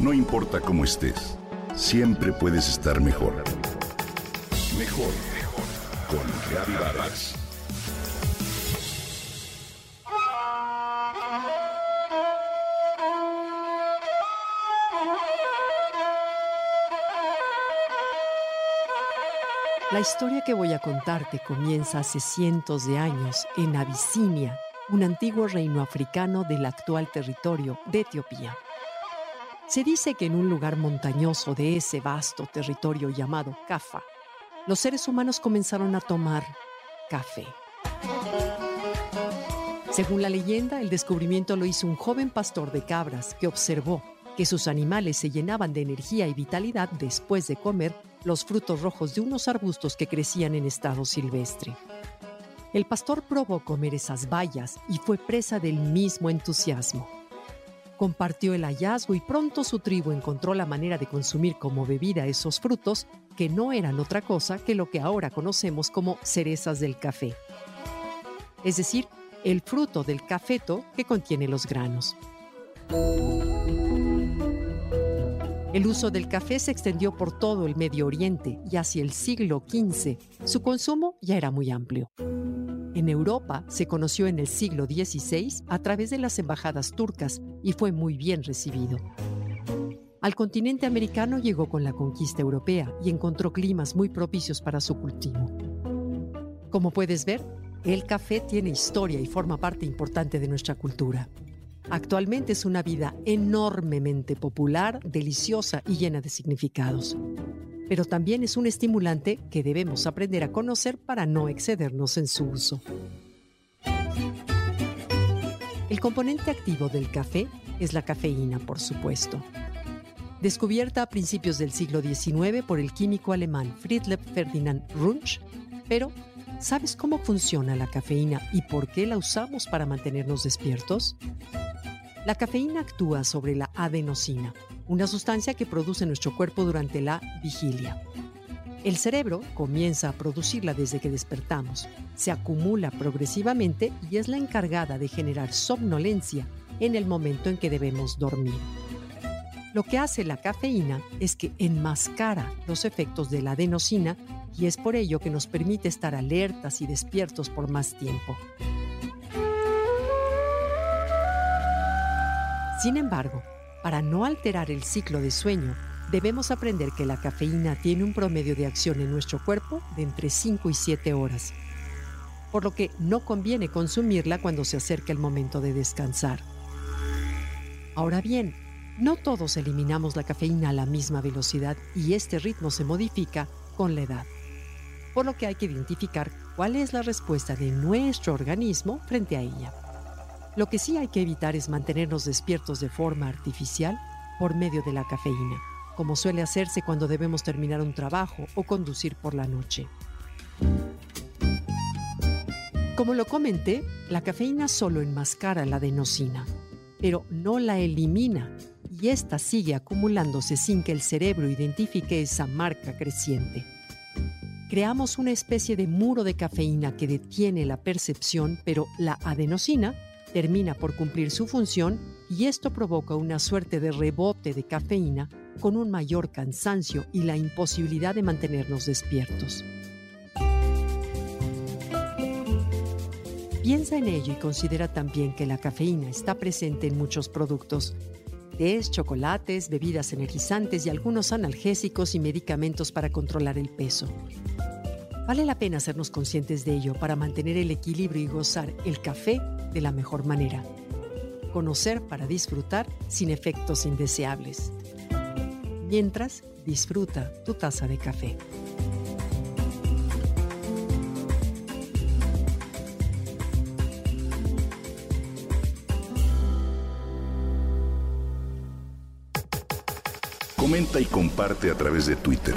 No importa cómo estés, siempre puedes estar mejor. Mejor, mejor. Con Reavivadas. La historia que voy a contarte comienza hace cientos de años en Abisinia, un antiguo reino africano del actual territorio de Etiopía. Se dice que en un lugar montañoso de ese vasto territorio llamado Cafa, los seres humanos comenzaron a tomar café. Según la leyenda, el descubrimiento lo hizo un joven pastor de cabras que observó que sus animales se llenaban de energía y vitalidad después de comer los frutos rojos de unos arbustos que crecían en estado silvestre. El pastor probó comer esas bayas y fue presa del mismo entusiasmo. Compartió el hallazgo y pronto su tribu encontró la manera de consumir como bebida esos frutos que no eran otra cosa que lo que ahora conocemos como cerezas del café. Es decir, el fruto del cafeto que contiene los granos. El uso del café se extendió por todo el Medio Oriente y hacia el siglo XV su consumo ya era muy amplio. En Europa se conoció en el siglo XVI a través de las embajadas turcas y fue muy bien recibido. Al continente americano llegó con la conquista europea y encontró climas muy propicios para su cultivo. Como puedes ver, el café tiene historia y forma parte importante de nuestra cultura. Actualmente es una vida enormemente popular, deliciosa y llena de significados. Pero también es un estimulante que debemos aprender a conocer para no excedernos en su uso. El componente activo del café es la cafeína, por supuesto. Descubierta a principios del siglo XIX por el químico alemán Friedrich Ferdinand Runch, pero ¿sabes cómo funciona la cafeína y por qué la usamos para mantenernos despiertos? La cafeína actúa sobre la adenosina, una sustancia que produce nuestro cuerpo durante la vigilia. El cerebro comienza a producirla desde que despertamos, se acumula progresivamente y es la encargada de generar somnolencia en el momento en que debemos dormir. Lo que hace la cafeína es que enmascara los efectos de la adenosina y es por ello que nos permite estar alertas y despiertos por más tiempo. Sin embargo, para no alterar el ciclo de sueño, debemos aprender que la cafeína tiene un promedio de acción en nuestro cuerpo de entre 5 y 7 horas, por lo que no conviene consumirla cuando se acerca el momento de descansar. Ahora bien, no todos eliminamos la cafeína a la misma velocidad y este ritmo se modifica con la edad, por lo que hay que identificar cuál es la respuesta de nuestro organismo frente a ella. Lo que sí hay que evitar es mantenernos despiertos de forma artificial por medio de la cafeína, como suele hacerse cuando debemos terminar un trabajo o conducir por la noche. Como lo comenté, la cafeína solo enmascara la adenosina, pero no la elimina y ésta sigue acumulándose sin que el cerebro identifique esa marca creciente. Creamos una especie de muro de cafeína que detiene la percepción, pero la adenosina termina por cumplir su función y esto provoca una suerte de rebote de cafeína con un mayor cansancio y la imposibilidad de mantenernos despiertos. Piensa en ello y considera también que la cafeína está presente en muchos productos, tés, chocolates, bebidas energizantes y algunos analgésicos y medicamentos para controlar el peso. Vale la pena hacernos conscientes de ello para mantener el equilibrio y gozar el café de la mejor manera. Conocer para disfrutar sin efectos indeseables. Mientras, disfruta tu taza de café. Comenta y comparte a través de Twitter.